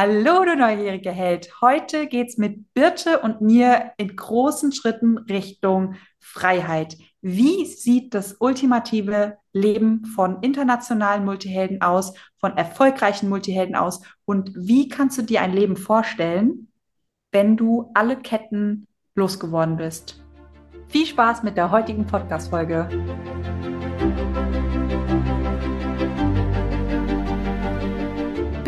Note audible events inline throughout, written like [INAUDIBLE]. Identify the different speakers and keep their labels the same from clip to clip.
Speaker 1: Hallo, du neugierige Held. Heute geht's mit Birte und mir in großen Schritten Richtung Freiheit. Wie sieht das ultimative Leben von internationalen Multihelden aus, von erfolgreichen Multihelden aus? Und wie kannst du dir ein Leben vorstellen, wenn du alle Ketten losgeworden bist? Viel Spaß mit der heutigen Podcast-Folge.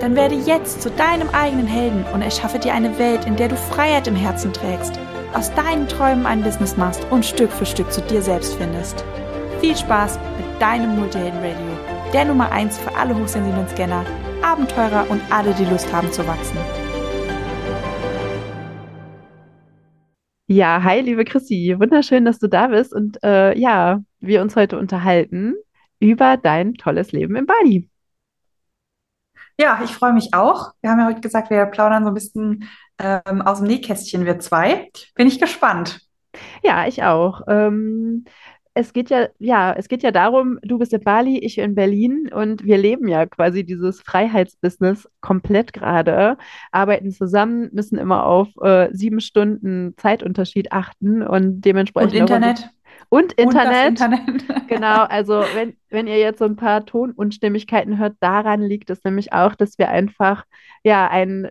Speaker 1: Dann werde jetzt zu deinem eigenen Helden und erschaffe dir eine Welt, in der du Freiheit im Herzen trägst, aus deinen Träumen ein Business machst und Stück für Stück zu dir selbst findest. Viel Spaß mit deinem Multihelden Radio, der Nummer 1 für alle hochsensiblen Scanner, Abenteurer und alle, die Lust haben zu wachsen.
Speaker 2: Ja, hi, liebe Chrissy. Wunderschön, dass du da bist und äh, ja, wir uns heute unterhalten über dein tolles Leben in Bali.
Speaker 1: Ja, ich freue mich auch. Wir haben ja heute gesagt, wir plaudern so ein bisschen ähm, aus dem Nähkästchen, wir zwei. Bin ich gespannt.
Speaker 2: Ja, ich auch. Ähm, es geht ja, ja, es geht ja darum, du bist in Bali, ich in Berlin und wir leben ja quasi dieses Freiheitsbusiness komplett gerade, arbeiten zusammen, müssen immer auf äh, sieben Stunden Zeitunterschied achten und dementsprechend.
Speaker 1: Und Internet.
Speaker 2: Und Internet.
Speaker 1: Und Internet. [LAUGHS]
Speaker 2: genau, also wenn, wenn ihr jetzt so ein paar Tonunstimmigkeiten hört, daran liegt es nämlich auch, dass wir einfach ja einen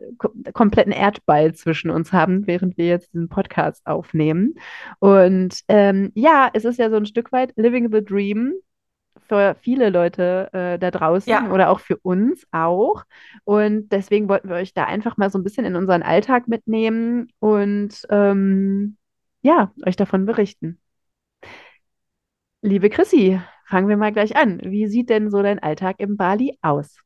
Speaker 2: kompletten Erdball zwischen uns haben, während wir jetzt diesen Podcast aufnehmen. Und ähm, ja, es ist ja so ein Stück weit Living the Dream für viele Leute äh, da draußen
Speaker 1: Ja.
Speaker 2: oder auch für uns auch. Und deswegen wollten wir euch da einfach mal so ein bisschen in unseren Alltag mitnehmen und ähm, ja, euch davon berichten. Liebe Chrissy, fangen wir mal gleich an. Wie sieht denn so dein Alltag in Bali aus?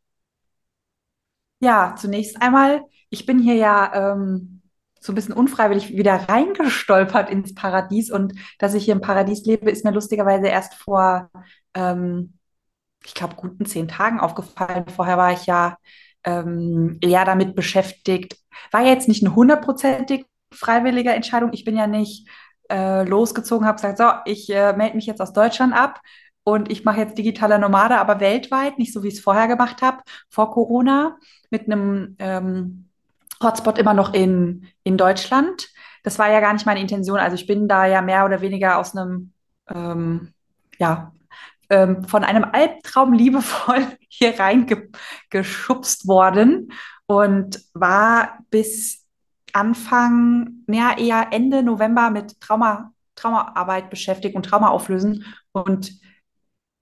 Speaker 1: Ja, zunächst einmal, ich bin hier ja ähm, so ein bisschen unfreiwillig wieder reingestolpert ins Paradies und dass ich hier im Paradies lebe, ist mir lustigerweise erst vor, ähm, ich glaube, guten zehn Tagen aufgefallen. Vorher war ich ja ähm, eher damit beschäftigt. War ja jetzt nicht eine hundertprozentig freiwillige Entscheidung. Ich bin ja nicht äh, losgezogen, habe gesagt, so, ich äh, melde mich jetzt aus Deutschland ab und ich mache jetzt digitale Nomade, aber weltweit, nicht so wie ich es vorher gemacht habe, vor Corona, mit einem ähm, Hotspot immer noch in, in Deutschland. Das war ja gar nicht meine Intention. Also ich bin da ja mehr oder weniger aus einem, ähm, ja, ähm, von einem Albtraum liebevoll [LAUGHS] hier reingeschubst worden und war bis Anfang, ja, eher Ende November mit Trauma, Traumaarbeit beschäftigt und Trauma auflösen. Und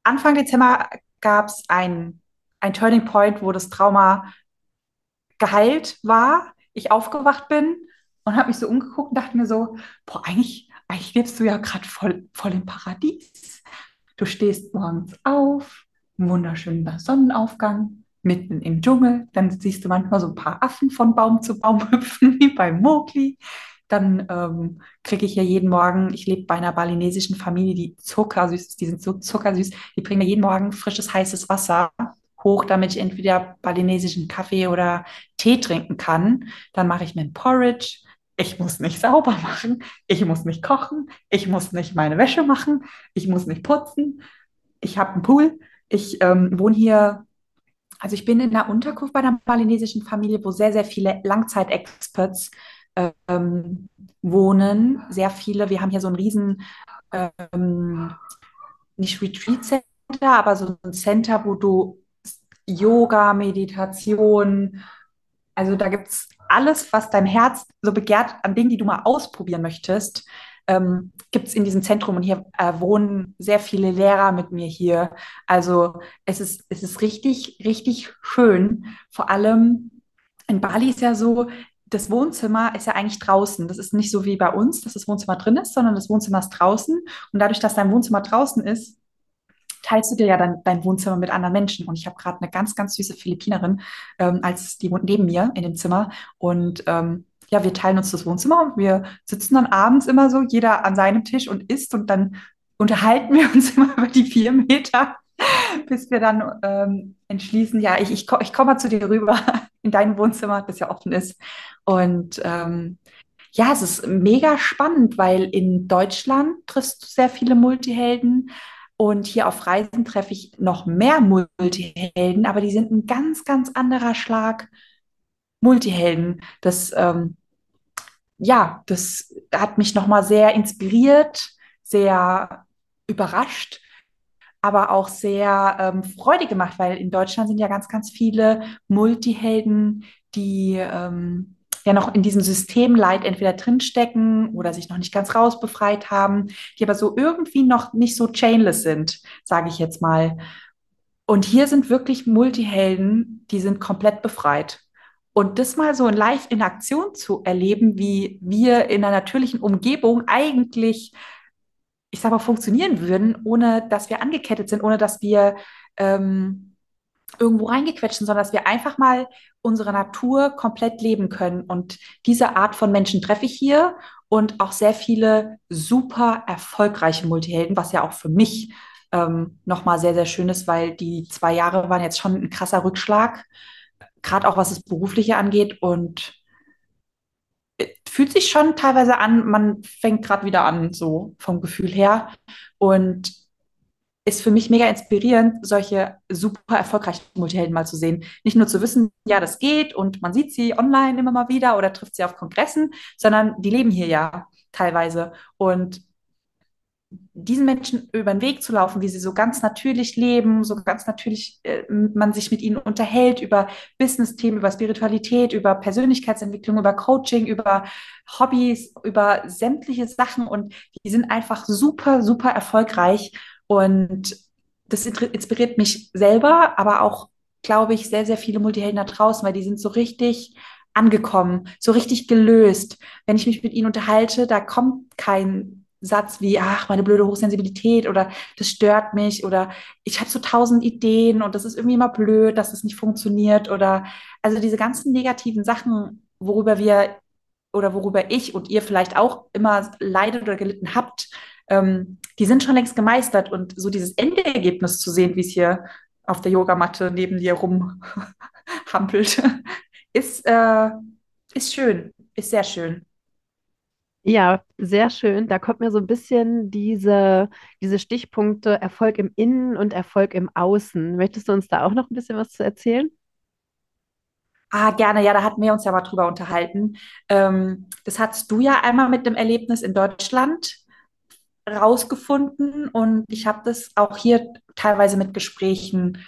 Speaker 1: Anfang Dezember gab es ein, ein Turning Point, wo das Trauma geheilt war, ich aufgewacht bin und habe mich so umgeguckt und dachte mir so, boah, eigentlich, eigentlich lebst du ja gerade voll, voll im Paradies. Du stehst morgens auf, ein wunderschöner Sonnenaufgang, mitten im Dschungel. Dann siehst du manchmal so ein paar Affen von Baum zu Baum [LAUGHS] hüpfen, wie bei Mowgli. Dann ähm, kriege ich ja jeden Morgen, ich lebe bei einer balinesischen Familie, die zuckersüß ist, die sind so zuckersüß, die bringen mir jeden Morgen frisches, heißes Wasser hoch, damit ich entweder balinesischen Kaffee oder Tee trinken kann. Dann mache ich mir ein Porridge. Ich muss nicht sauber machen, ich muss nicht kochen, ich muss nicht meine Wäsche machen, ich muss nicht putzen. Ich habe einen Pool. Ich ähm, wohne hier, also ich bin in einer Unterkunft bei einer balinesischen Familie, wo sehr, sehr viele Langzeitexperts ähm, wohnen. Sehr viele. Wir haben hier so ein riesen, ähm, nicht Retreat Center, aber so ein Center, wo du Yoga, Meditation, also da gibt es alles, was dein Herz so begehrt an Dingen, die du mal ausprobieren möchtest, ähm, gibt es in diesem Zentrum. Und hier äh, wohnen sehr viele Lehrer mit mir hier. Also es ist, es ist richtig, richtig schön. Vor allem in Bali ist ja so, das Wohnzimmer ist ja eigentlich draußen. Das ist nicht so wie bei uns, dass das Wohnzimmer drin ist, sondern das Wohnzimmer ist draußen. Und dadurch, dass dein Wohnzimmer draußen ist, teilst du dir ja dann dein Wohnzimmer mit anderen Menschen. Und ich habe gerade eine ganz, ganz süße Philippinerin, ähm, als die wohnt neben mir in dem Zimmer. Und ähm, ja, wir teilen uns das Wohnzimmer und wir sitzen dann abends immer so, jeder an seinem Tisch und isst und dann unterhalten wir [LAUGHS] uns immer über die vier Meter, bis wir dann ähm, entschließen, ja, ich, ich, ich komme mal zu dir rüber [LAUGHS] in dein Wohnzimmer, das ja offen ist. Und ähm, ja, es ist mega spannend, weil in Deutschland triffst du sehr viele Multihelden und hier auf Reisen treffe ich noch mehr Multihelden, aber die sind ein ganz, ganz anderer Schlag Multihelden. Das, ähm, ja, das hat mich nochmal sehr inspiriert, sehr überrascht, aber auch sehr ähm, freudig gemacht, weil in Deutschland sind ja ganz, ganz viele Multihelden, die ähm, ja noch in diesem Systemleid entweder drinstecken oder sich noch nicht ganz rausbefreit haben, die aber so irgendwie noch nicht so chainless sind, sage ich jetzt mal. Und hier sind wirklich Multihelden, die sind komplett befreit. Und das mal so live in Aktion zu erleben, wie wir in einer natürlichen Umgebung eigentlich, ich sag mal, funktionieren würden, ohne dass wir angekettet sind, ohne dass wir ähm, irgendwo reingequetscht sind, sondern dass wir einfach mal unsere Natur komplett leben können. Und diese Art von Menschen treffe ich hier und auch sehr viele super erfolgreiche Multihelden, was ja auch für mich ähm, nochmal sehr, sehr schön ist, weil die zwei Jahre waren jetzt schon ein krasser Rückschlag, gerade auch was das Berufliche angeht und fühlt sich schon teilweise an, man fängt gerade wieder an, so vom Gefühl her. Und ist für mich mega inspirierend, solche super erfolgreichen Multihelden mal zu sehen. Nicht nur zu wissen, ja, das geht und man sieht sie online immer mal wieder oder trifft sie auf Kongressen, sondern die leben hier ja teilweise. Und diesen Menschen über den Weg zu laufen, wie sie so ganz natürlich leben, so ganz natürlich äh, man sich mit ihnen unterhält über Business-Themen, über Spiritualität, über Persönlichkeitsentwicklung, über Coaching, über Hobbys, über sämtliche Sachen und die sind einfach super, super erfolgreich und das inspiriert mich selber, aber auch, glaube ich, sehr, sehr viele Multihelden da draußen, weil die sind so richtig angekommen, so richtig gelöst. Wenn ich mich mit ihnen unterhalte, da kommt kein Satz wie, ach, meine blöde Hochsensibilität oder das stört mich oder ich habe so tausend Ideen und das ist irgendwie immer blöd, dass es nicht funktioniert oder also diese ganzen negativen Sachen, worüber wir oder worüber ich und ihr vielleicht auch immer leidet oder gelitten habt, ähm, die sind schon längst gemeistert und so dieses Endergebnis zu sehen, wie es hier auf der Yogamatte neben dir rumhampelt, [LAUGHS] ist, äh, ist schön, ist sehr schön.
Speaker 2: Ja, sehr schön. Da kommt mir so ein bisschen diese, diese Stichpunkte Erfolg im Innen und Erfolg im Außen. Möchtest du uns da auch noch ein bisschen was zu erzählen?
Speaker 1: Ah, gerne, ja, da hatten wir uns ja mal drüber unterhalten. Ähm, das hattest du ja einmal mit dem Erlebnis in Deutschland rausgefunden und ich habe das auch hier teilweise mit Gesprächen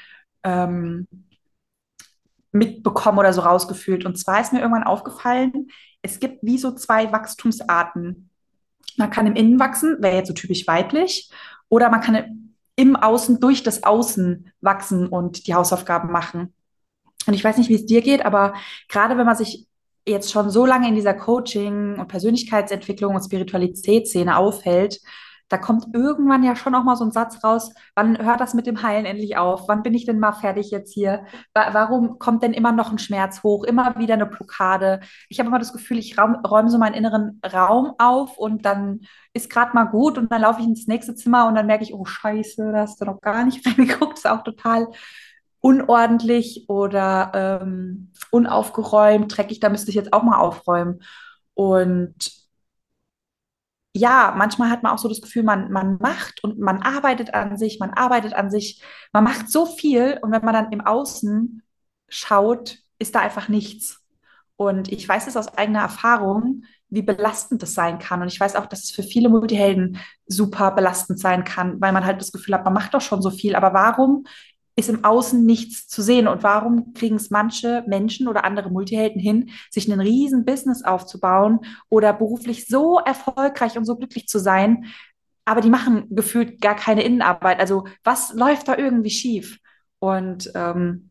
Speaker 1: ähm, mitbekommen oder so rausgefühlt. Und zwar ist mir irgendwann aufgefallen, es gibt wie so zwei Wachstumsarten. Man kann im Innen wachsen, wäre jetzt so typisch weiblich, oder man kann im Außen durch das Außen wachsen und die Hausaufgaben machen. Und ich weiß nicht, wie es dir geht, aber gerade wenn man sich jetzt schon so lange in dieser Coaching- und Persönlichkeitsentwicklung und Spiritualitätsszene aufhält, da kommt irgendwann ja schon auch mal so ein Satz raus, wann hört das mit dem Heilen endlich auf? Wann bin ich denn mal fertig jetzt hier? Wa warum kommt denn immer noch ein Schmerz hoch? Immer wieder eine Blockade? Ich habe immer das Gefühl, ich räume so meinen inneren Raum auf und dann ist gerade mal gut und dann laufe ich ins nächste Zimmer und dann merke ich, oh Scheiße, da hast du noch gar nicht [LAUGHS] reingeguckt. Ist auch total unordentlich oder ähm, unaufgeräumt, dreckig, da müsste ich jetzt auch mal aufräumen. Und ja, manchmal hat man auch so das Gefühl, man, man macht und man arbeitet an sich, man arbeitet an sich, man macht so viel und wenn man dann im Außen schaut, ist da einfach nichts. Und ich weiß es aus eigener Erfahrung, wie belastend das sein kann. Und ich weiß auch, dass es für viele Multihelden super belastend sein kann, weil man halt das Gefühl hat, man macht doch schon so viel. Aber warum ist im Außen nichts zu sehen. Und warum kriegen es manche Menschen oder andere Multihelden hin, sich ein riesen Business aufzubauen oder beruflich so erfolgreich und so glücklich zu sein, aber die machen gefühlt gar keine Innenarbeit. Also was läuft da irgendwie schief? Und ähm,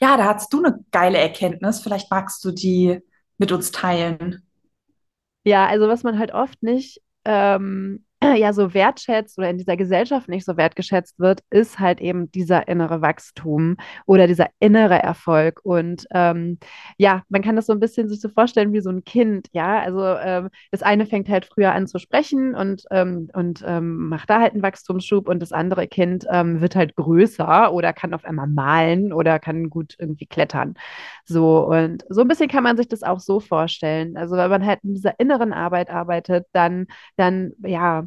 Speaker 1: ja, da hast du eine geile Erkenntnis. Vielleicht magst du die mit uns teilen.
Speaker 2: Ja, also was man halt oft nicht ähm, [CLEARS THROAT] ja so wertschätzt oder in dieser Gesellschaft nicht so wertgeschätzt wird, ist halt eben dieser innere Wachstum oder dieser innere Erfolg. Und ähm, ja, man kann das so ein bisschen sich so vorstellen wie so ein Kind, ja. Also ähm, das eine fängt halt früher an zu sprechen und, ähm, und ähm, macht da halt einen Wachstumsschub und das andere Kind ähm, wird halt größer oder kann auf einmal malen oder kann gut irgendwie klettern. So, und so ein bisschen kann man sich das auch so vorstellen. Also wenn man halt in dieser inneren Arbeit arbeitet, dann, dann, ja,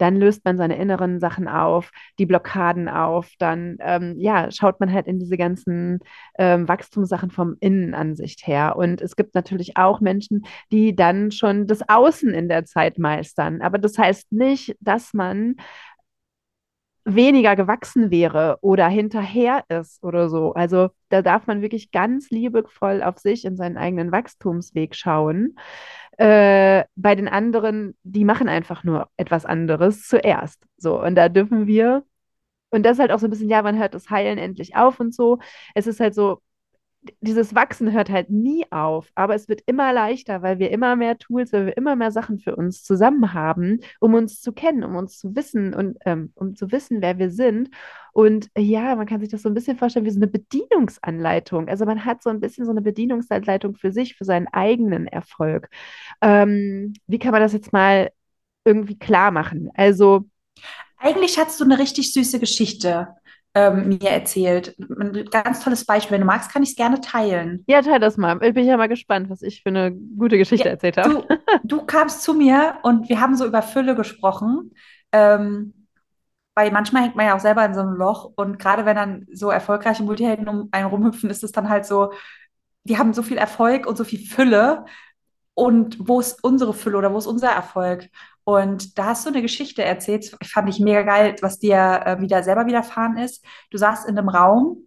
Speaker 2: dann löst man seine inneren Sachen auf, die Blockaden auf, dann ähm, ja, schaut man halt in diese ganzen ähm, Wachstumssachen vom Innenansicht her. Und es gibt natürlich auch Menschen, die dann schon das Außen in der Zeit meistern. Aber das heißt nicht, dass man weniger gewachsen wäre oder hinterher ist oder so. Also da darf man wirklich ganz liebevoll auf sich in seinen eigenen Wachstumsweg schauen. Äh, bei den anderen, die machen einfach nur etwas anderes zuerst. So, und da dürfen wir, und das ist halt auch so ein bisschen, ja, man hört das Heilen endlich auf und so. Es ist halt so, dieses Wachsen hört halt nie auf, aber es wird immer leichter, weil wir immer mehr Tools, weil wir immer mehr Sachen für uns zusammen haben, um uns zu kennen, um uns zu wissen und ähm, um zu wissen, wer wir sind. Und ja, man kann sich das so ein bisschen vorstellen wie so eine Bedienungsanleitung. Also man hat so ein bisschen so eine Bedienungsanleitung für sich, für seinen eigenen Erfolg. Ähm, wie kann man das jetzt mal irgendwie klar machen? Also
Speaker 1: Eigentlich hast du eine richtig süße Geschichte ähm, mir erzählt. Ein ganz tolles Beispiel. Wenn du magst, kann ich es gerne teilen.
Speaker 2: Ja, teil das mal. Ich bin ja mal gespannt, was ich für eine gute Geschichte
Speaker 1: Ja,
Speaker 2: erzählt habe.
Speaker 1: du, du kamst zu mir und wir haben so über Fülle gesprochen. Ähm, weil manchmal hängt man ja auch selber in so einem Loch und gerade wenn dann so erfolgreiche Multihelden um einen rumhüpfen, ist es dann halt so, die haben so viel Erfolg und so viel Fülle und wo ist unsere Fülle oder wo ist unser Erfolg? Und da hast du eine Geschichte erzählt, fand ich mega geil, was dir äh, wieder selber widerfahren ist. Du saßt in einem Raum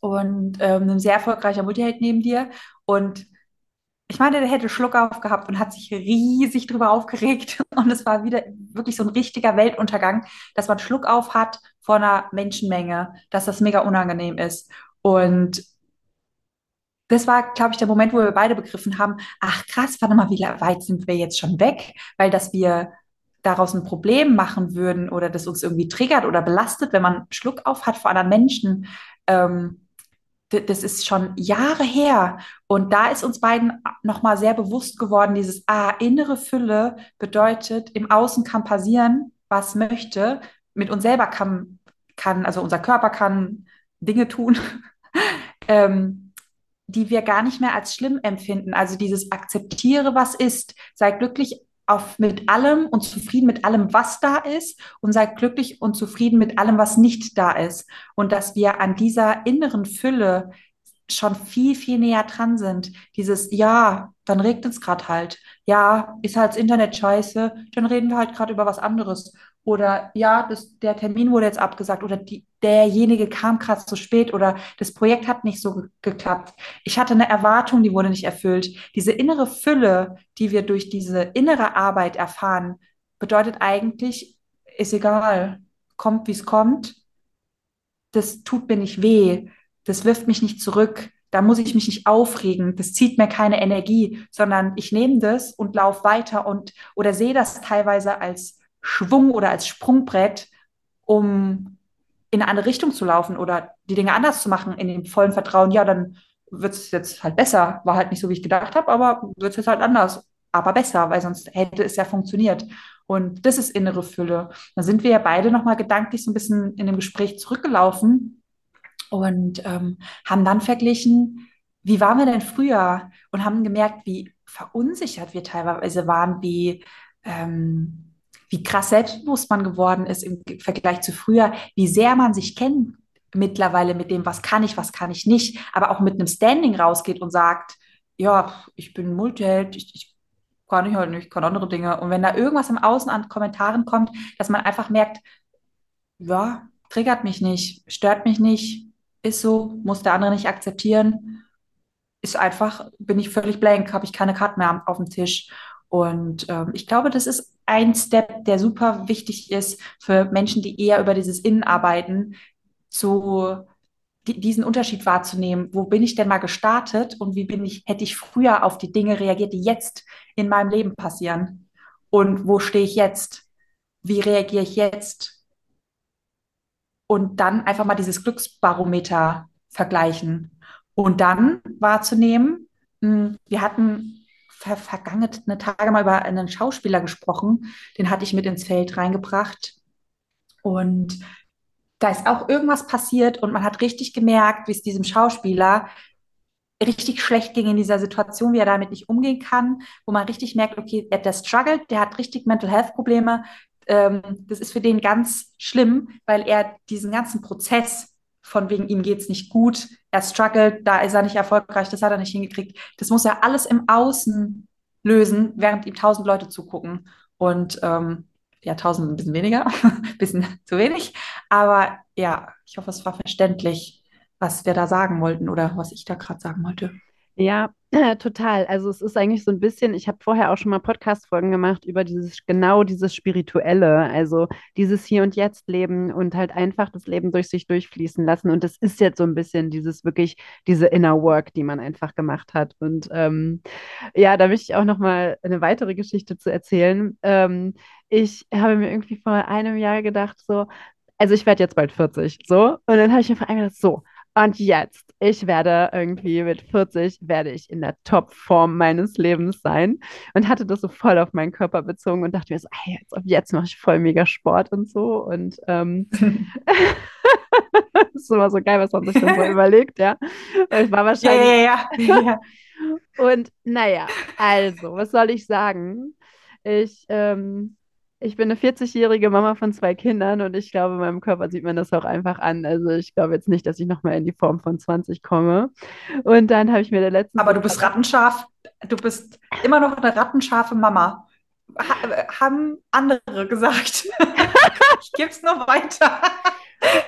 Speaker 1: und ähm, ein sehr erfolgreicher Multiheld neben dir und ich meine, der hätte Schluck aufgehabt und hat sich riesig drüber aufgeregt. [LAUGHS] Und es war wieder wirklich so ein richtiger Weltuntergang, dass man Schluck auf hat vor einer Menschenmenge, dass das mega unangenehm ist. Und das war, glaube ich, der Moment, wo wir beide begriffen haben, ach krass, warte mal, wie weit sind wir jetzt schon weg? Weil dass wir daraus ein Problem machen würden oder das uns irgendwie triggert oder belastet, wenn man Schluck auf hat vor anderen Menschen, ähm, das ist schon Jahre her. Und da ist uns beiden nochmal sehr bewusst geworden, dieses, ah, innere Fülle bedeutet, im Außen kann passieren, was möchte. Mit uns selber kann, kann, also unser Körper kann Dinge tun, [LAUGHS] ähm, die wir gar nicht mehr als schlimm empfinden. Also dieses akzeptiere, was ist, sei glücklich auf, mit allem und zufrieden mit allem, was da ist und sei glücklich und zufrieden mit allem, was nicht da ist. Und dass wir an dieser inneren Fülle schon viel, viel näher dran sind. Dieses, ja, dann regnet es gerade halt. Ja, ist halt das Internet scheiße, dann reden wir halt gerade über was anderes. Oder ja, das, der Termin wurde jetzt abgesagt oder die, derjenige kam gerade zu spät oder das Projekt hat nicht so ge geklappt. Ich hatte eine Erwartung, die wurde nicht erfüllt. Diese innere Fülle, die wir durch diese innere Arbeit erfahren, bedeutet eigentlich, ist egal, kommt, wie es kommt, das tut mir nicht weh, das wirft mich nicht zurück, da muss ich mich nicht aufregen, das zieht mir keine Energie, sondern ich nehme das und laufe weiter und oder sehe das teilweise als Schwung oder als Sprungbrett, um in eine andere Richtung zu laufen oder die Dinge anders zu machen, in dem vollen Vertrauen, ja, dann wird es jetzt halt besser. War halt nicht so, wie ich gedacht habe, aber wird es jetzt halt anders. Aber besser, weil sonst hätte es ja funktioniert. Und das ist innere Fülle. Da sind wir ja beide nochmal gedanklich so ein bisschen in dem Gespräch zurückgelaufen und ähm, haben dann verglichen, wie waren wir denn früher und haben gemerkt, wie verunsichert wir teilweise waren, wie, ähm, wie krass selbstbewusst man geworden ist im Vergleich zu früher, wie sehr man sich kennt mittlerweile mit dem, was kann ich, was kann ich nicht, aber auch mit einem Standing rausgeht und sagt, ja, ich bin Multiheld, ich, ich kann ich halt nicht, ich kann andere Dinge. Und wenn da irgendwas im Außen an Kommentaren kommt, dass man einfach merkt, ja, triggert mich nicht, stört mich nicht, ist so, muss der andere nicht akzeptieren, ist einfach, bin ich völlig blank, habe ich keine Karte mehr auf dem Tisch. Und ähm, ich glaube, das ist ein Step, der super wichtig ist für Menschen, die eher über dieses Innen arbeiten, zu di diesen Unterschied wahrzunehmen. Wo bin ich denn mal gestartet und wie bin ich, hätte ich früher auf die Dinge reagiert, die jetzt in meinem Leben passieren? Und wo stehe ich jetzt? wie reagiere ich jetzt? Und dann einfach mal dieses Glücksbarometer vergleichen. Und dann wahrzunehmen, mh, wir hatten ver vergangene Tage mal über einen Schauspieler gesprochen, den hatte ich mit ins Feld reingebracht. Und da ist auch irgendwas passiert und man hat richtig gemerkt, wie es diesem Schauspieler richtig schlecht ging in dieser Situation, wie er damit nicht umgehen kann, wo man richtig merkt, okay, der struggelt, der hat richtig Mental Health Probleme. Ähm, das ist für den ganz schlimm, weil er diesen ganzen Prozess von wegen ihm geht's nicht gut, er struggelt, da ist er nicht erfolgreich, das hat er nicht hingekriegt. Das muss er alles im Außen lösen, während ihm tausend Leute zugucken. Und ähm, ja, tausend ein bisschen weniger, ein [LAUGHS] bisschen zu wenig. Aber ja, ich hoffe, es war verständlich, was wir da sagen wollten oder was ich da gerade sagen wollte.
Speaker 2: Ja, äh, total. Also es ist eigentlich so ein bisschen, ich habe vorher auch schon mal Podcast-Folgen gemacht über dieses, genau dieses Spirituelle, also dieses Hier und Jetzt Leben und halt einfach das Leben durch sich durchfließen lassen. Und das ist jetzt so ein bisschen dieses wirklich, diese Inner Work, die man einfach gemacht hat. Und ähm, ja, da möchte ich auch noch mal eine weitere Geschichte zu erzählen. Ähm, ich habe mir irgendwie vor einem Jahr gedacht, so, also ich werde jetzt bald 40, so. Und dann habe ich mir vor allem gedacht, so, und jetzt, ich werde irgendwie mit 40, werde ich in der Topform meines Lebens sein. Und hatte das so voll auf meinen Körper bezogen und dachte mir so, hey, jetzt, jetzt mache ich voll mega Sport und so. Und ähm, [LAUGHS] das ist immer so geil, was man sich dann so überlegt, ja. Ich war [LAUGHS] wahrscheinlich.
Speaker 1: Ja, ja, ja. [LAUGHS]
Speaker 2: Und naja, also, was soll ich sagen? Ich ähm, ich bin eine 40-jährige Mama von zwei Kindern und ich glaube, meinem Körper sieht man das auch einfach an. Also ich glaube jetzt nicht, dass ich nochmal in die Form von 20 komme. Und dann habe ich mir der letzten.
Speaker 1: Aber du bist rattenscharf. Du bist immer noch eine rattenscharfe Mama. Ha haben andere gesagt. [LAUGHS] ich gebe es nur weiter.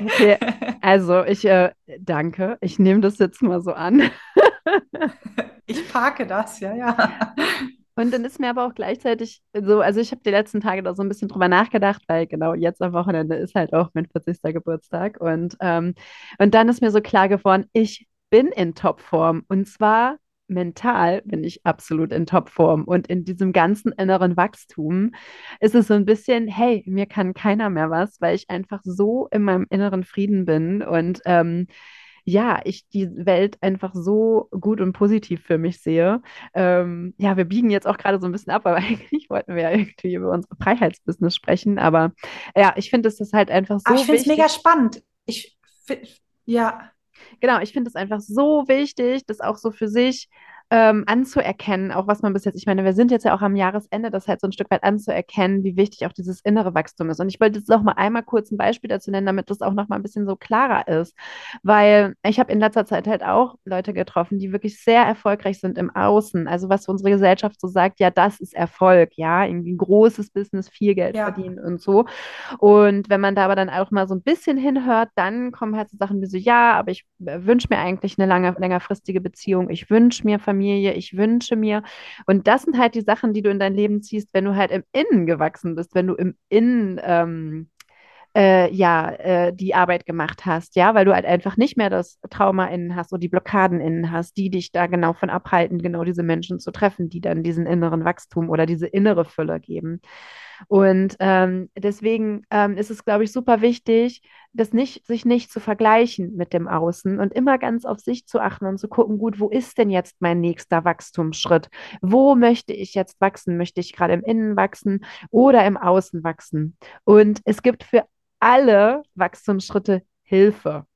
Speaker 2: Okay, also ich äh, danke. Ich nehme das jetzt mal so an.
Speaker 1: ich parke das, ja, ja.
Speaker 2: Und dann ist mir aber auch gleichzeitig so, also ich habe die letzten Tage da so ein bisschen drüber nachgedacht, weil genau jetzt am Wochenende ist halt auch mein 40. Geburtstag. Und, ähm, und dann ist mir so klar geworden, ich bin in Topform. Und zwar mental bin ich absolut in Topform. Und in diesem ganzen inneren Wachstum ist es so ein bisschen, hey, mir kann keiner mehr was, weil ich einfach so in meinem inneren Frieden bin. Und ähm, ja, ich die Welt einfach so gut und positiv für mich sehe. Ähm, ja, wir biegen jetzt auch gerade so ein bisschen ab, aber [LAUGHS] eigentlich wollten wir ja irgendwie über unser Freiheitsbusiness sprechen. Aber ja, ich finde, es ist halt einfach so. Aber
Speaker 1: ich finde es mega spannend. Ich ja.
Speaker 2: Genau, ich finde es einfach so wichtig, das auch so für sich ähm, anzuerkennen, auch was man bis jetzt, ich meine, wir sind jetzt ja auch am Jahresende, das halt so ein Stück weit anzuerkennen, wie wichtig auch dieses innere Wachstum ist. Und ich wollte jetzt noch mal einmal kurz ein Beispiel dazu nennen, damit das auch noch mal ein bisschen so klarer ist, weil ich habe in letzter Zeit halt auch Leute getroffen, die wirklich sehr erfolgreich sind im Außen, also was unsere Gesellschaft so sagt, ja, das ist Erfolg, ja, irgendwie ein großes Business, viel Geld ja. verdienen und so. Und wenn man da aber dann auch mal so ein bisschen hinhört, dann kommen halt so Sachen wie so, ja, aber ich äh, wünsche mir eigentlich eine lange, längerfristige Beziehung, ich wünsche mir Familie, Familie, ich wünsche mir. Und das sind halt die Sachen, die du in dein Leben ziehst, wenn du halt im Innen gewachsen bist, wenn du im Innen ähm, äh, ja, äh, die Arbeit gemacht hast, ja, weil du halt einfach nicht mehr das Trauma innen hast oder die Blockaden innen hast, die dich da genau von abhalten, genau diese Menschen zu treffen, die dann diesen inneren Wachstum oder diese innere Fülle geben. Und ähm, deswegen ähm, ist es, glaube ich, super wichtig, das nicht, sich nicht zu vergleichen mit dem Außen und immer ganz auf sich zu achten und zu gucken, gut, wo ist denn jetzt mein nächster Wachstumsschritt? Wo möchte ich jetzt wachsen? Möchte ich gerade im Innen wachsen oder im Außen wachsen? Und es gibt für alle Wachstumsschritte Hilfe.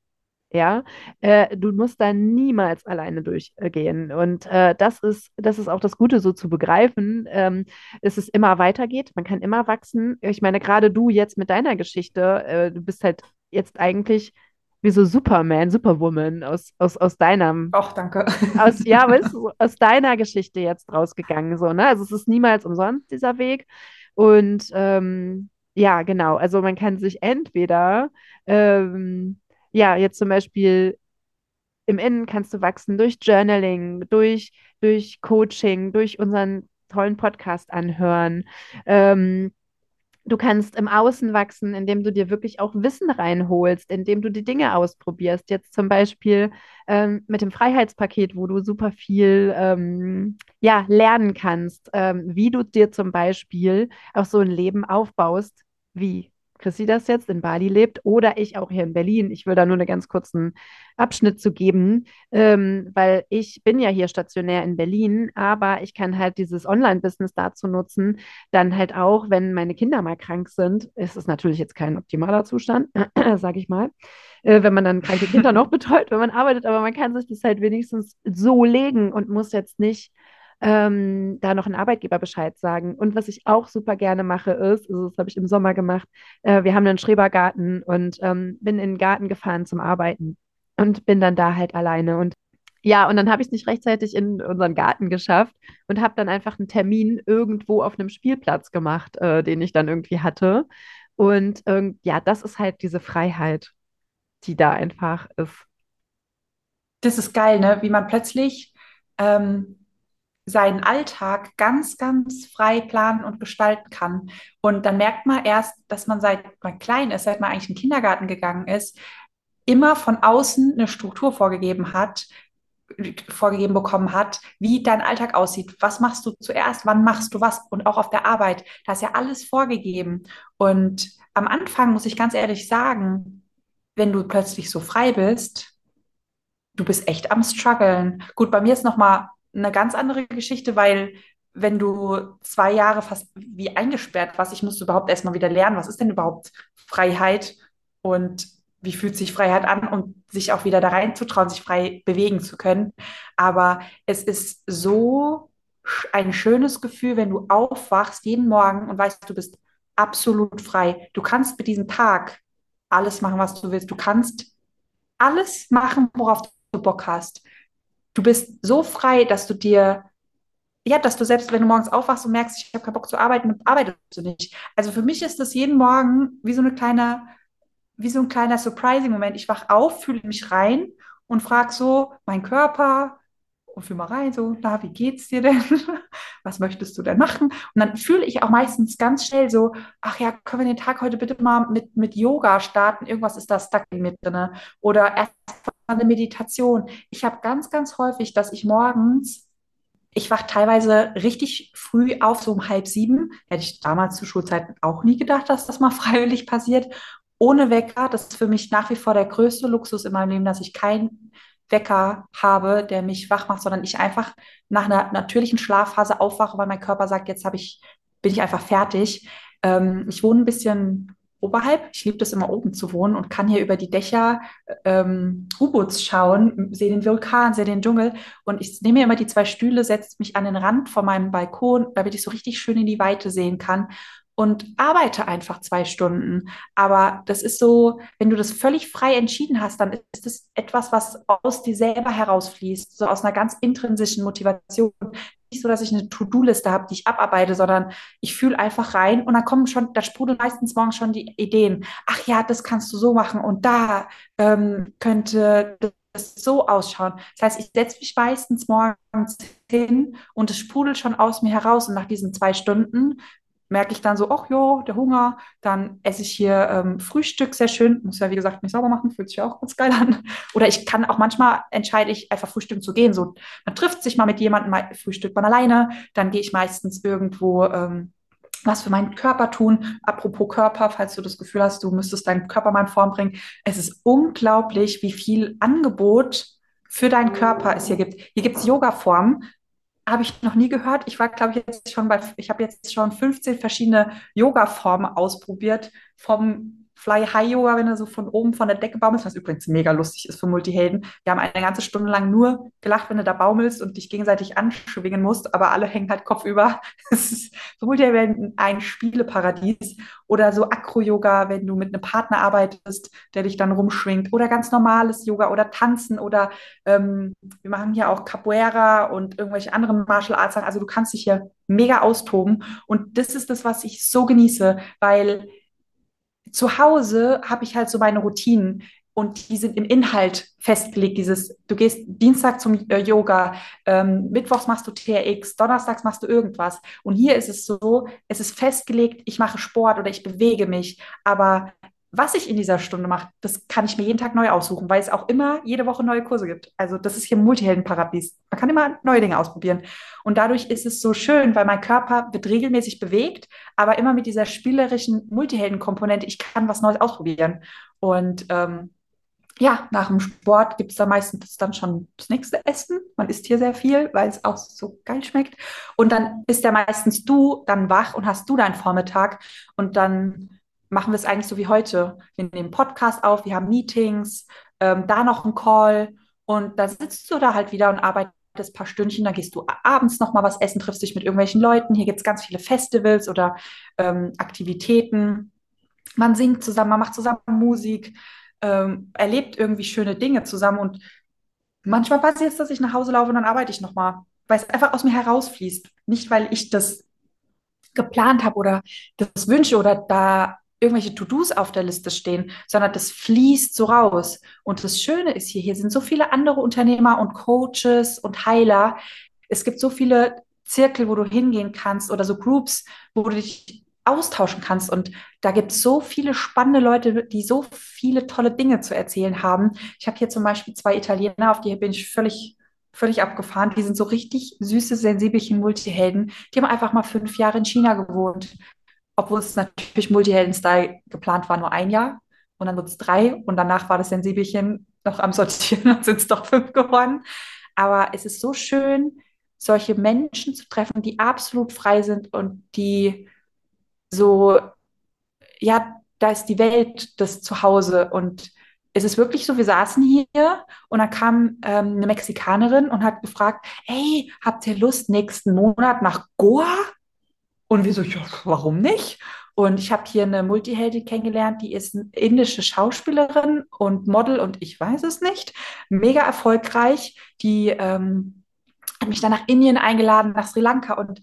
Speaker 2: Ja, äh, du musst da niemals alleine durchgehen. Und äh, das ist, das ist auch das Gute, so zu begreifen, ähm, dass es immer weitergeht. Man kann immer wachsen. Ich meine, gerade du jetzt mit deiner Geschichte, äh, du bist halt jetzt eigentlich wie so Superman, Superwoman aus, aus, aus deinem.
Speaker 1: Ach, danke.
Speaker 2: Aus, ja, [LAUGHS] weißt du, aus deiner Geschichte jetzt rausgegangen. So, ne? Also es ist niemals umsonst, dieser Weg. Und ähm, ja, genau. Also man kann sich entweder ähm, ja, jetzt zum Beispiel im Innen kannst du wachsen durch Journaling, durch, durch Coaching, durch unseren tollen Podcast anhören. Ähm, du kannst im Außen wachsen, indem du dir wirklich auch Wissen reinholst, indem du die Dinge ausprobierst. Jetzt zum Beispiel ähm, mit dem Freiheitspaket, wo du super viel ähm, ja, lernen kannst, ähm, wie du dir zum Beispiel auch so ein Leben aufbaust, wie Chrissy das jetzt in Bali lebt oder ich auch hier in Berlin. Ich will da nur einen ganz kurzen Abschnitt zu geben, ähm, weil ich bin ja hier stationär in Berlin, aber ich kann halt dieses Online-Business dazu nutzen, dann halt auch, wenn meine Kinder mal krank sind, ist es natürlich jetzt kein optimaler Zustand, [CLEARS THROAT] sage ich mal, äh, wenn man dann kranke Kinder noch [LAUGHS] betreut, wenn man arbeitet, aber man kann sich das halt wenigstens so legen und muss jetzt nicht ähm, da noch einen Arbeitgeber Bescheid sagen. Und was ich auch super gerne mache, ist, also das habe ich im Sommer gemacht, äh, wir haben einen Schrebergarten und ähm, bin in den Garten gefahren zum Arbeiten und bin dann da halt alleine. Und ja, und dann habe ich es nicht rechtzeitig in unseren Garten geschafft und habe dann einfach einen Termin irgendwo auf einem Spielplatz gemacht, äh, den ich dann irgendwie hatte. Und ähm, ja, das ist halt diese Freiheit, die da einfach ist.
Speaker 1: Das ist geil, ne? Wie man plötzlich ähm, seinen Alltag ganz, ganz frei planen und gestalten kann. Und dann merkt man erst, dass man seit man klein ist, seit man eigentlich in den Kindergarten gegangen ist, immer von außen eine Struktur vorgegeben hat, vorgegeben bekommen hat, wie dein Alltag aussieht. Was machst du zuerst? Wann machst du was? Und auch auf der Arbeit. Da ist ja alles vorgegeben. Und am Anfang muss ich ganz ehrlich sagen, wenn du plötzlich so frei bist, du bist echt am struggeln. Gut, bei mir ist noch mal eine ganz andere Geschichte, weil wenn du zwei Jahre fast wie eingesperrt warst, ich musste überhaupt erstmal wieder lernen, was ist denn überhaupt Freiheit und wie fühlt sich Freiheit an und sich auch wieder da reinzutrauen, sich frei bewegen zu können. Aber es ist so ein schönes Gefühl, wenn du aufwachst jeden Morgen und weißt, du bist absolut frei. Du kannst mit diesem Tag alles machen, was du willst. Du kannst alles machen, worauf du Bock hast du bist so frei, dass du dir, ja, dass du selbst, wenn du morgens aufwachst und merkst, ich habe keinen Bock zu arbeiten, arbeitest du nicht. Also für mich ist das jeden Morgen wie so eine kleine, wie so ein kleiner Surprising-Moment. Ich wach auf, fühle mich rein und frage so mein Körper und fühle mal rein, so, na, wie geht's dir denn? [LAUGHS] Was möchtest du denn machen? Und dann fühle ich auch meistens ganz schnell so, ach ja, können wir den Tag heute bitte mal mit, mit Yoga starten? Irgendwas ist da stuck in mir drin. Oder erst eine Meditation. Ich habe ganz, ganz häufig, dass ich morgens, ich wache teilweise richtig früh auf, so um halb sieben. Hätte ich damals zu Schulzeiten auch nie gedacht, dass das mal [LAUGHS] freiwillig passiert. Ohne Wecker, das ist für mich nach wie vor der größte Luxus in meinem Leben, dass ich keinen Wecker habe, der mich wach macht, sondern ich einfach nach einer natürlichen Schlafphase aufwache, weil mein Körper sagt, jetzt habe ich, bin ich einfach fertig. Ähm, ich wohne ein bisschen oberhalb. Ich liebe das immer oben zu wohnen und kann hier über die Dächer ähm, U-Boots schauen, sehe den Vulkan, sehe den Dschungel und ich nehme immer die zwei Stühle, setze mich an den Rand von meinem Balkon, damit ich so richtig schön in die Weite sehen kann und arbeite einfach zwei Stunden. Aber das ist so, wenn du das völlig frei entschieden hast, dann ist es etwas, was aus dir selber herausfließt, so aus einer ganz intrinsischen Motivation. Nicht so, dass ich eine To-Do-Liste habe, die ich abarbeite, sondern ich fühle einfach rein und dann kommen schon, da sprudeln meistens morgens schon die Ideen. Ach ja, das kannst du so machen und da ähm, könnte das so ausschauen. Das heißt, ich setze mich meistens morgens hin und es sprudelt schon aus mir heraus und nach diesen zwei Stunden merke ich dann so, ach ja, der Hunger, dann esse ich hier ähm, Frühstück sehr schön, muss ja wie gesagt nicht sauber machen, fühlt sich ja auch ganz geil an. [LAUGHS] Oder ich kann auch manchmal entscheide ich einfach frühstücken zu gehen. So, man trifft sich mal mit jemandem, mal frühstückt man alleine, dann gehe ich meistens irgendwo ähm, was für meinen Körper tun. Apropos Körper, falls du das Gefühl hast, du müsstest deinen Körper mal in Form bringen. Es ist unglaublich, wie viel Angebot für deinen Körper es hier gibt. Hier gibt es Yoga-Formen, habe ich noch nie gehört. Ich war, glaube ich, jetzt schon bei, ich habe jetzt schon 15 verschiedene Yoga-Formen ausprobiert, vom Fly High Yoga, wenn du so von oben von der Decke baumelst, was übrigens mega lustig ist für Multihelden. Wir haben eine ganze Stunde lang nur gelacht, wenn du da baumelst und dich gegenseitig anschwingen musst, aber alle hängen halt kopfüber. [LAUGHS] Es ist für Multihelden ein Spieleparadies. Oder so Acro-Yoga, wenn du mit einem Partner arbeitest, der dich dann rumschwingt. Oder ganz normales Yoga oder Tanzen oder ähm, wir machen hier auch Capoeira und irgendwelche anderen Martial Arts. Also du kannst dich hier mega austoben. Und das ist das, was ich so genieße, weil zu Hause habe ich halt so meine Routinen und die sind im Inhalt festgelegt. Dieses, du gehst Dienstag zum äh, Yoga, ähm, Mittwochs machst du TRX, Donnerstags machst du irgendwas. Und hier ist es so, es ist festgelegt, ich mache Sport oder ich bewege mich, aber was ich in dieser Stunde mache, das kann ich mir jeden Tag neu aussuchen, weil es auch immer jede Woche neue Kurse gibt. Also das ist hier Multiheldenparadies. Man kann immer neue Dinge ausprobieren. Und dadurch ist es so schön, weil mein Körper wird regelmäßig bewegt, aber immer mit dieser spielerischen Multihelden-Komponente. Ich kann was Neues ausprobieren. Und ähm, ja, nach dem Sport gibt es da meistens dann schon das nächste Essen. Man isst hier sehr viel, weil es auch so geil schmeckt. Und dann bist ja meistens du dann wach und hast du deinen Vormittag. Und dann machen wir es eigentlich so wie heute. Wir nehmen Podcast auf, wir haben Meetings, ähm, da noch ein Call. Und da sitzt du da halt wieder und arbeitest ein paar Stündchen, dann gehst du abends noch mal was essen, triffst dich mit irgendwelchen Leuten. Hier gibt es ganz viele Festivals oder ähm, Aktivitäten. Man singt zusammen, man macht zusammen Musik ähm, erlebt irgendwie schöne Dinge zusammen und manchmal passiert es, dass ich nach Hause laufe und dann arbeite ich nochmal, weil es einfach aus mir herausfließt. Nicht, weil ich das geplant habe oder das wünsche oder da irgendwelche To-Dos auf der Liste stehen, sondern das fließt so raus. Und das Schöne ist hier, hier sind so viele andere Unternehmer und Coaches und Heiler. Es gibt so viele Zirkel, wo du hingehen kannst oder so Groups, wo du dich austauschen kannst. Und da gibt es so viele spannende Leute, die so viele tolle Dinge zu erzählen haben. Ich habe hier zum Beispiel zwei Italiener, auf die bin ich völlig, völlig abgefahren. Die sind so richtig süße, sensibelchen Multihelden. Die haben einfach mal fünf Jahre in China gewohnt. Obwohl es natürlich Multihelden-Style geplant war, nur ein Jahr. Und dann wird es drei. Und danach war das Sensibelchen noch am Sortieren, [LAUGHS] dann sind es doch fünf geworden. Aber es ist so schön, solche Menschen zu treffen, die absolut frei sind und die so, ja, da ist die Welt das Zuhause und es ist wirklich so, wir saßen hier und dann kam ähm, eine Mexikanerin und hat gefragt, hey, habt ihr Lust nächsten Monat nach Goa? Und wir so, ja, warum nicht? Und ich habe hier eine Multiheldin kennengelernt, die ist eine indische Schauspielerin und Model und ich weiß es nicht. Mega erfolgreich. Die ähm, hat mich dann nach Indien eingeladen, nach Sri Lanka und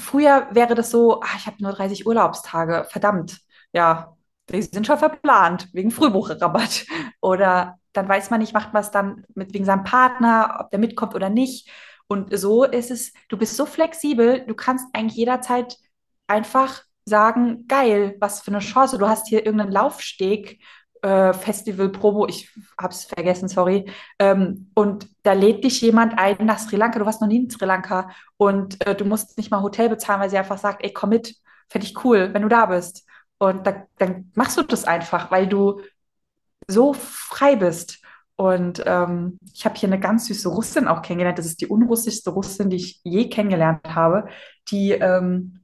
Speaker 1: Früher wäre das so, ach, ich habe nur 30 Urlaubstage, verdammt, ja, die sind schon verplant, wegen Frühbucherrabatt. Oder dann weiß man nicht, macht man es dann mit wegen seinem Partner, ob der mitkommt oder nicht. Und so ist es, du bist so flexibel, du kannst eigentlich jederzeit einfach sagen, geil, was für eine Chance. Du hast hier irgendeinen Laufsteg äh, Festival Promo, ich habe es vergessen, sorry. Ähm, und da lädt dich jemand ein nach Sri Lanka. Du warst noch nie in Sri Lanka und äh, du musst nicht mal Hotel bezahlen, weil sie einfach sagt, ey, komm mit, fände ich cool, wenn du da bist. Und da, dann machst du das einfach, weil du so frei bist. Und ähm, ich habe hier eine ganz süße Russin auch kennengelernt. Das ist die unrussischste Russin, die ich je kennengelernt habe, die ähm,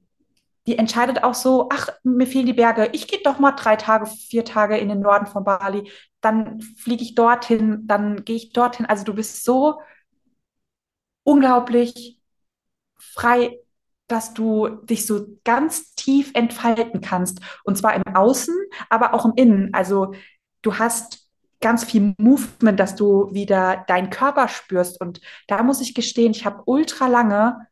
Speaker 1: die entscheidet auch so, ach, mir fehlen die Berge, ich gehe doch mal drei Tage, vier Tage in den Norden von Bali, dann fliege ich dorthin, dann gehe ich dorthin. Also du bist so unglaublich frei, dass du dich so ganz tief entfalten kannst. Und zwar im Außen, aber auch im Innen. Also du hast ganz viel Movement, dass du wieder deinen Körper spürst. Und da muss ich gestehen, ich habe ultra lange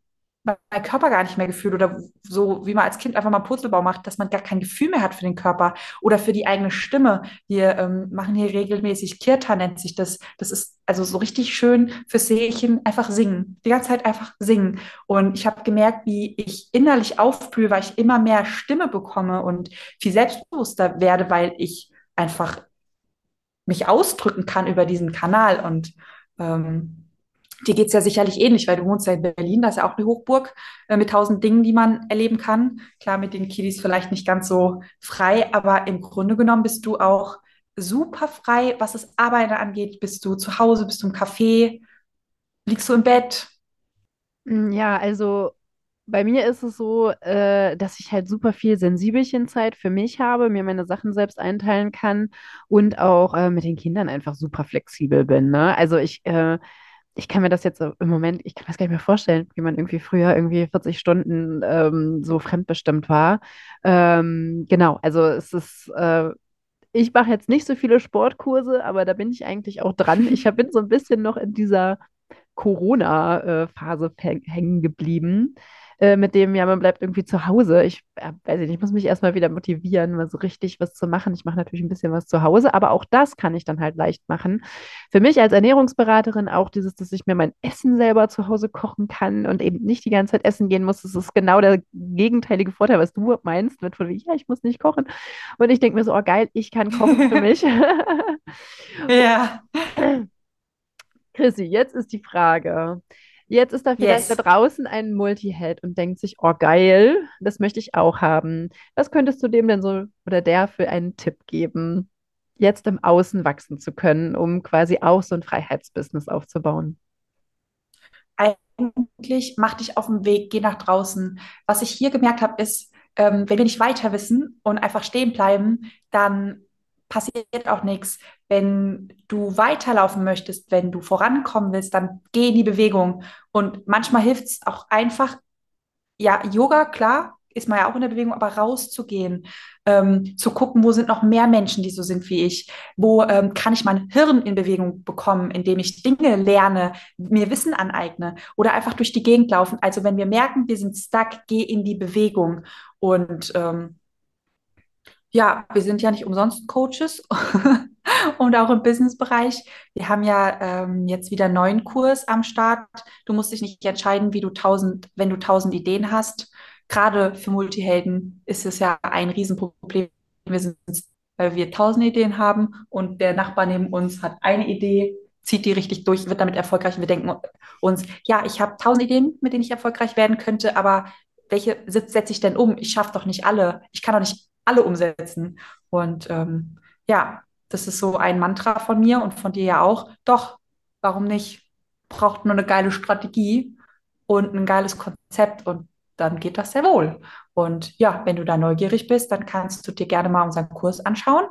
Speaker 1: mein Körper gar nicht mehr gefühlt oder so, wie man als Kind einfach mal Purzelbau macht, dass man gar kein Gefühl mehr hat für den Körper oder für die eigene Stimme. Wir ähm, machen hier regelmäßig Kirta, nennt sich das. Das ist also so richtig schön fürs Seelchen, einfach singen. Die ganze Zeit einfach singen. Und ich habe gemerkt, wie ich innerlich aufblühe, weil ich immer mehr Stimme bekomme und viel selbstbewusster werde, weil ich einfach mich ausdrücken kann über diesen Kanal und ähm, Dir geht es ja sicherlich ähnlich, weil du wohnst ja in Berlin, das ist ja auch eine Hochburg äh, mit tausend Dingen, die man erleben kann. Klar, mit den Kiddies vielleicht nicht ganz so frei, aber im Grunde genommen bist du auch super frei, was das Arbeiten angeht. Bist du zu Hause, bist du im Café, liegst du im Bett?
Speaker 2: Mm, Ja, also bei mir ist es so, äh, dass ich halt super viel Sensibelchenzeit für mich habe, mir meine Sachen selbst einteilen kann und auch äh, mit den Kindern einfach super flexibel bin, ne? Also ich äh, ich kann mir das jetzt im Moment, ich kann das gar nicht mehr vorstellen, wie man irgendwie früher irgendwie 40 Stunden ähm, so fremdbestimmt war. Ähm, genau, also es ist, äh, ich mache jetzt nicht so viele Sportkurse, aber da bin ich eigentlich auch dran. Ich hab, bin so ein bisschen noch in dieser Corona-Phase hängen geblieben. Äh, mit dem, ja, man bleibt irgendwie zu Hause. Ich äh, weiß nicht, ich muss mich erstmal wieder motivieren, mal so richtig was zu machen. Ich mache natürlich ein bisschen was zu Hause, aber auch das kann ich dann halt leicht machen. Für mich als Ernährungsberaterin auch dieses, dass ich mir mein Essen selber zu Hause kochen kann und eben nicht die ganze Zeit essen gehen muss. Das ist genau der gegenteilige Vorteil, was du meinst, mit von ja, ich muss nicht kochen. Und ich denke mir so, oh geil, ich kann kochen für mich. [LAUGHS]
Speaker 1: Ja. [LAUGHS]
Speaker 2: Chrissy, jetzt ist die Frage. Jetzt ist da vielleicht da
Speaker 1: Yes.
Speaker 2: draußen ein Multiheld und denkt sich, oh geil, das möchte ich auch haben. Was könntest du dem denn so oder der für einen Tipp geben, jetzt im Außen wachsen zu können, um quasi auch so ein Freiheitsbusiness aufzubauen?
Speaker 1: Eigentlich mach dich auf den Weg, geh nach draußen. Was ich hier gemerkt habe, ist, ähm, wenn wir nicht weiter wissen und einfach stehen bleiben, dann passiert auch nichts. Wenn du weiterlaufen möchtest, wenn du vorankommen willst, dann geh in die Bewegung. Und manchmal hilft es auch einfach, ja, Yoga, klar, ist man ja auch in der Bewegung, aber rauszugehen, ähm, zu gucken, wo sind noch mehr Menschen, die so sind wie ich, wo ähm, kann ich mein Hirn in Bewegung bekommen, indem ich Dinge lerne, mir Wissen aneigne oder einfach durch die Gegend laufen. Also wenn wir merken, wir sind stuck, geh in die Bewegung. Und ähm, ja, wir sind ja nicht umsonst Coaches [LAUGHS] [LAUGHS] und auch im Businessbereich. Wir haben ja ähm, jetzt wieder einen neuen Kurs am Start. Du musst dich nicht entscheiden, wie du tausend, wenn du tausend Ideen hast. Gerade für Multihelden ist es ja ein Riesenproblem. Wir sind, weil wir tausend Ideen haben und der Nachbar neben uns hat eine Idee, zieht die richtig durch, wird damit erfolgreich. Und wir denken uns, ja, ich habe tausend Ideen, mit denen ich erfolgreich werden könnte, aber welche setze ich denn um? Ich schaffe doch nicht alle. Ich kann doch nicht alle umsetzen. Und ähm, ja, das ist so ein Mantra von mir und von dir ja auch. Doch, warum nicht? Braucht nur eine geile Strategie und ein geiles Konzept und dann geht das sehr wohl. Und ja, wenn du da neugierig bist, dann kannst du dir gerne mal unseren Kurs anschauen.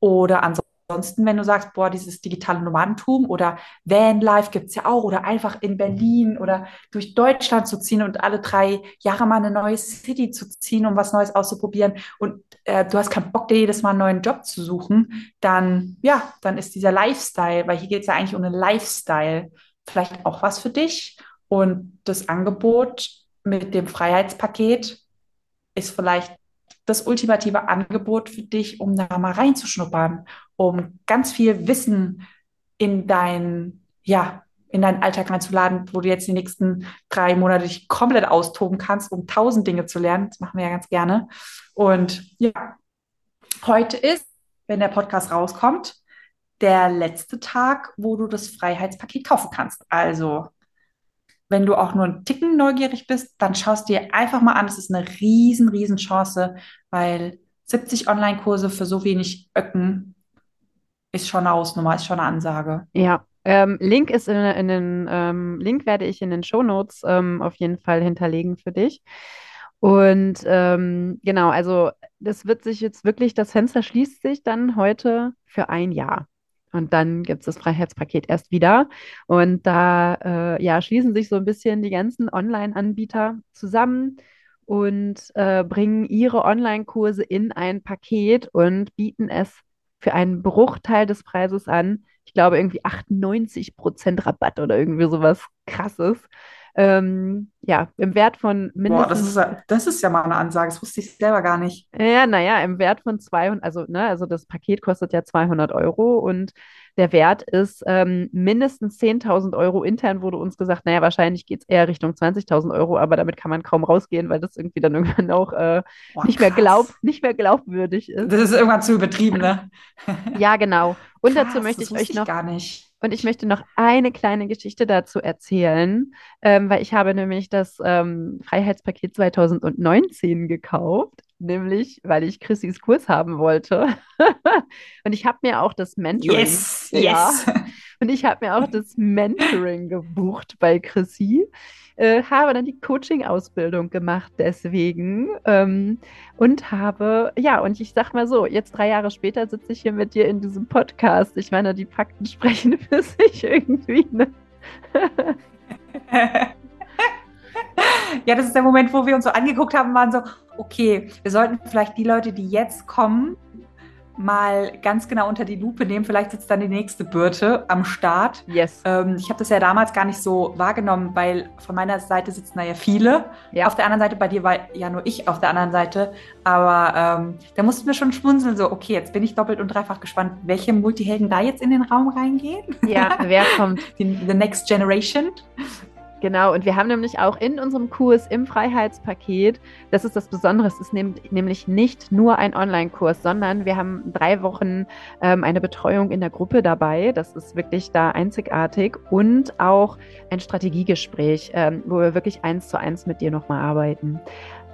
Speaker 1: Oder ansonsten, wenn du sagst, boah, dieses digitale Nomadentum oder Vanlife gibt es ja auch, oder einfach in Berlin oder durch Deutschland zu ziehen und alle drei Jahre mal eine neue City zu ziehen, um was Neues auszuprobieren und äh, du hast keinen Bock, dir jedes Mal einen neuen Job zu suchen, dann ja, dann ist dieser Lifestyle, weil hier geht es ja eigentlich um einen Lifestyle, vielleicht auch was für dich. Und das Angebot mit dem Freiheitspaket ist vielleicht das ultimative Angebot für dich, um da mal reinzuschnuppern, um ganz viel Wissen in dein, ja, in deinen Alltag reinzuladen, wo du jetzt die nächsten drei Monate dich komplett austoben kannst, um tausend Dinge zu lernen. Das machen wir ja ganz gerne. Und ja, heute ist, wenn der Podcast rauskommt, der letzte Tag, wo du das Freiheitspaket kaufen kannst. Also wenn du auch nur einen Ticken neugierig bist, dann schaust dir einfach mal an. Es ist eine riesen, riesen Chance, weil 70 Online-Kurse für so wenig Öcken ist schon eine Hausnummer, ist schon eine Ansage.
Speaker 2: Ja, ähm, Link ist in, in den ähm, Link werde ich in den Shownotes ähm, auf jeden Fall hinterlegen für dich. Und ähm, genau, also das wird sich jetzt wirklich, das Fenster schließt sich dann heute für ein Jahr. Und dann gibt es das Freiheitspaket erst wieder. Und da äh, ja, schließen sich so ein bisschen die ganzen Online-Anbieter zusammen und äh, bringen ihre Online-Kurse in ein Paket und bieten es für einen Bruchteil des Preises an. Ich glaube, irgendwie 98% Rabatt oder irgendwie sowas krasses. Ähm, ja, im Wert von
Speaker 1: Boah, das ist,
Speaker 2: mindestens
Speaker 1: ja- das ist ja mal eine Ansage, das wusste ich selber gar nicht.
Speaker 2: ja, naja, im Wert von 200, also, ne, also das Paket kostet ja 200 Euro und der Wert ist ähm, mindestens 10.000 Euro. Intern wurde uns gesagt, naja, wahrscheinlich geht es eher Richtung 20.000 Euro, aber damit kann man kaum rausgehen, weil das irgendwie dann irgendwann auch äh,
Speaker 1: Boah,
Speaker 2: nicht mehr glaub, nicht mehr glaubwürdig ist.
Speaker 1: Das ist irgendwann zu übertrieben, ne?
Speaker 2: Ja, genau. Und dazu
Speaker 1: Krass,
Speaker 2: möchte
Speaker 1: das
Speaker 2: ich euch
Speaker 1: ich
Speaker 2: noch
Speaker 1: gar nicht.
Speaker 2: Und ich möchte noch eine kleine Geschichte dazu erzählen, ähm, weil ich habe nämlich das ähm, Freiheitspaket 2019 gekauft, nämlich weil ich Chrissys Kurs haben wollte. [LAUGHS] Und ich habe mir auch das Mentoring,
Speaker 1: Yes,
Speaker 2: ja,
Speaker 1: yes.
Speaker 2: Und ich habe mir auch das Mentoring gebucht bei Chrissy, äh, habe dann die Coaching-Ausbildung gemacht deswegen ähm, und habe, ja, und ich sag mal so, jetzt drei Jahre später sitze ich hier mit dir in diesem Podcast. Ich meine, die Fakten [LAUGHS] sprechen für sich irgendwie. Ne? [LAUGHS]
Speaker 1: Ja, das ist der Moment, wo wir uns so angeguckt haben und waren so, okay, wir sollten vielleicht die Leute, die jetzt kommen, mal ganz genau unter die Lupe nehmen. Vielleicht sitzt dann die nächste Birte am Start.
Speaker 2: Yes.
Speaker 1: Ähm, ich habe das ja damals gar nicht so wahrgenommen, weil von meiner Seite sitzen da ja viele.
Speaker 2: Ja.
Speaker 1: Auf der anderen Seite, bei dir war ja nur ich auf der anderen Seite. Aber ähm, da mussten wir schon schmunzeln, so, okay, jetzt bin ich doppelt und dreifach gespannt, welche Multihelden da jetzt in den Raum reingehen.
Speaker 2: Ja, [LAUGHS] wer kommt?
Speaker 1: Die, the Next Generation.
Speaker 2: Genau, und wir haben nämlich auch in unserem Kurs im Freiheitspaket, das ist das Besondere, es ist nehm, nämlich nicht nur ein Online-Kurs, sondern wir haben drei Wochen ähm, eine Betreuung in der Gruppe dabei. Das ist wirklich da einzigartig und auch ein Strategiegespräch, ähm, wo wir wirklich eins zu eins mit dir nochmal arbeiten.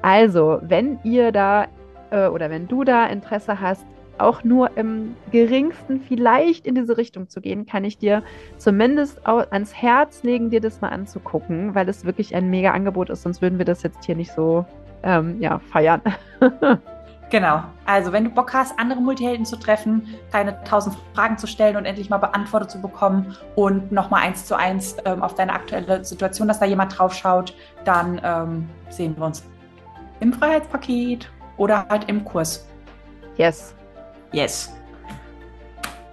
Speaker 2: Also, wenn ihr da äh, oder wenn du da Interesse hast, auch nur im geringsten vielleicht in diese Richtung zu gehen, kann ich dir zumindest ans Herz legen, dir das mal anzugucken, weil es wirklich ein mega Angebot ist, sonst würden wir das jetzt hier nicht so ähm, ja, feiern. [LAUGHS]
Speaker 1: Genau. Also, wenn du Bock hast, andere Multihelden zu treffen, deine tausend Fragen zu stellen und endlich mal beantwortet zu bekommen und nochmal eins zu eins ähm, auf deine aktuelle Situation, dass da jemand drauf schaut, dann ähm, sehen wir uns im Freiheitspaket oder halt im Kurs.
Speaker 2: Yes.
Speaker 1: Yes.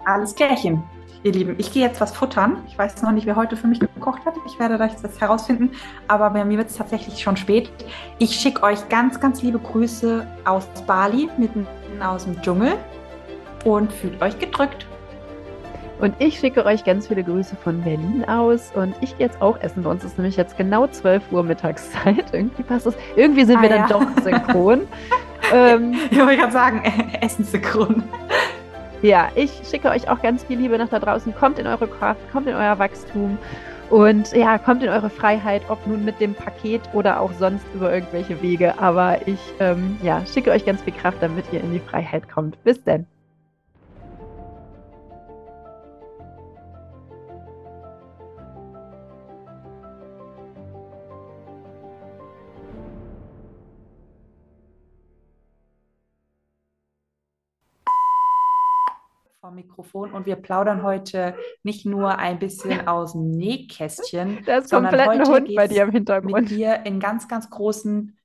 Speaker 1: Alles klärchen. Ihr Lieben, ich gehe jetzt was futtern. Ich weiß noch nicht, wer heute für mich gekocht hat. Ich werde das jetzt herausfinden. Aber bei mir wird es tatsächlich schon spät. Ich schicke euch ganz, ganz liebe Grüße aus Bali, mitten aus dem Dschungel. Und fühlt euch gedrückt.
Speaker 2: Und ich schicke euch ganz viele Grüße von Berlin aus. Und ich gehe jetzt auch essen. Bei uns ist nämlich jetzt genau 12 Uhr Mittagszeit. [LAUGHS] Irgendwie passt das. Irgendwie sind ah, wir ja. dann doch [LAUGHS] synchron.
Speaker 1: Ähm, [LAUGHS] ich wollte gerade sagen, [LAUGHS] Essenssynchron.
Speaker 2: Ja, ich schicke euch auch ganz viel Liebe nach da draußen. Kommt in eure Kraft, kommt in euer Wachstum und ja, kommt in eure Freiheit, ob nun mit dem Paket oder auch sonst über irgendwelche Wege. Aber ich ähm, ja, schicke euch ganz viel Kraft, damit ihr in die Freiheit kommt. Bis denn.
Speaker 1: Vom Mikrofon und wir plaudern heute nicht nur ein bisschen aus dem Nähkästchen, [LAUGHS]
Speaker 2: da ist sondern komplett heute ein Hund bei dir im Hintergrund.
Speaker 1: Mit dir in ganz, ganz großen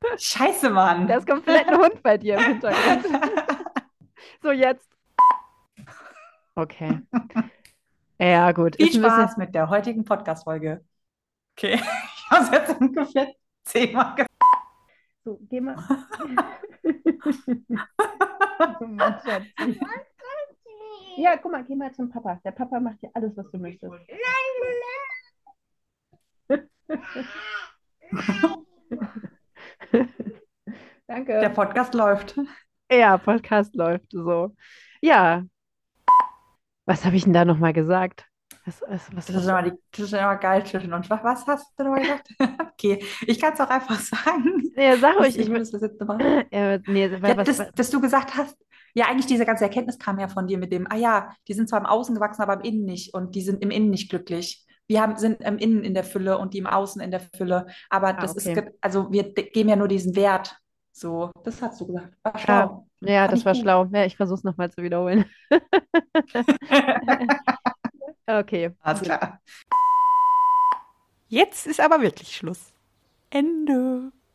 Speaker 1: [LAUGHS] Scheiße, Mann.
Speaker 2: Da ist komplett ein Hund bei dir im Hintergrund. [LAUGHS] so, jetzt. Okay. Ja, gut.
Speaker 1: Viel Spaß mit der heutigen Podcast-Folge. Okay, ich habe es jetzt ungefähr zehnmal gesagt.
Speaker 2: So, geh mal. Ja, guck mal, geh mal zum Papa. Der Papa macht dir alles, was du möchtest. [LAUGHS] Danke.
Speaker 1: Der Podcast läuft.
Speaker 2: Ja, Podcast läuft so. Ja. Was habe ich denn da nochmal gesagt?
Speaker 1: Was, was, was das, ist immer die, das ist immer geil zwischen uns. Was, was hast du nochmal gesagt? [LAUGHS] okay, ich kann es auch einfach sagen.
Speaker 2: Ja, sag ruhig. Ich
Speaker 1: muss das jetzt nochmal. [CLEARS THROAT] Ja, nee, ja, das, dass du gesagt hast, ja, eigentlich diese ganze Erkenntnis kam ja von dir mit dem, ah ja, die sind zwar im Außen gewachsen, aber im Innen nicht und die sind im Innen nicht glücklich. Wir haben, sind im Innen in der Fülle und die im Außen in der Fülle. Aber ah, das okay. ist, also wir geben ja nur diesen Wert. So, das hast du gesagt.
Speaker 2: War schlau. Ja, ja das war gut. schlau. Ja, ich versuche es nochmal zu wiederholen. [LAUGHS] okay.
Speaker 1: Alles klar. Jetzt ist aber wirklich Schluss. Ende.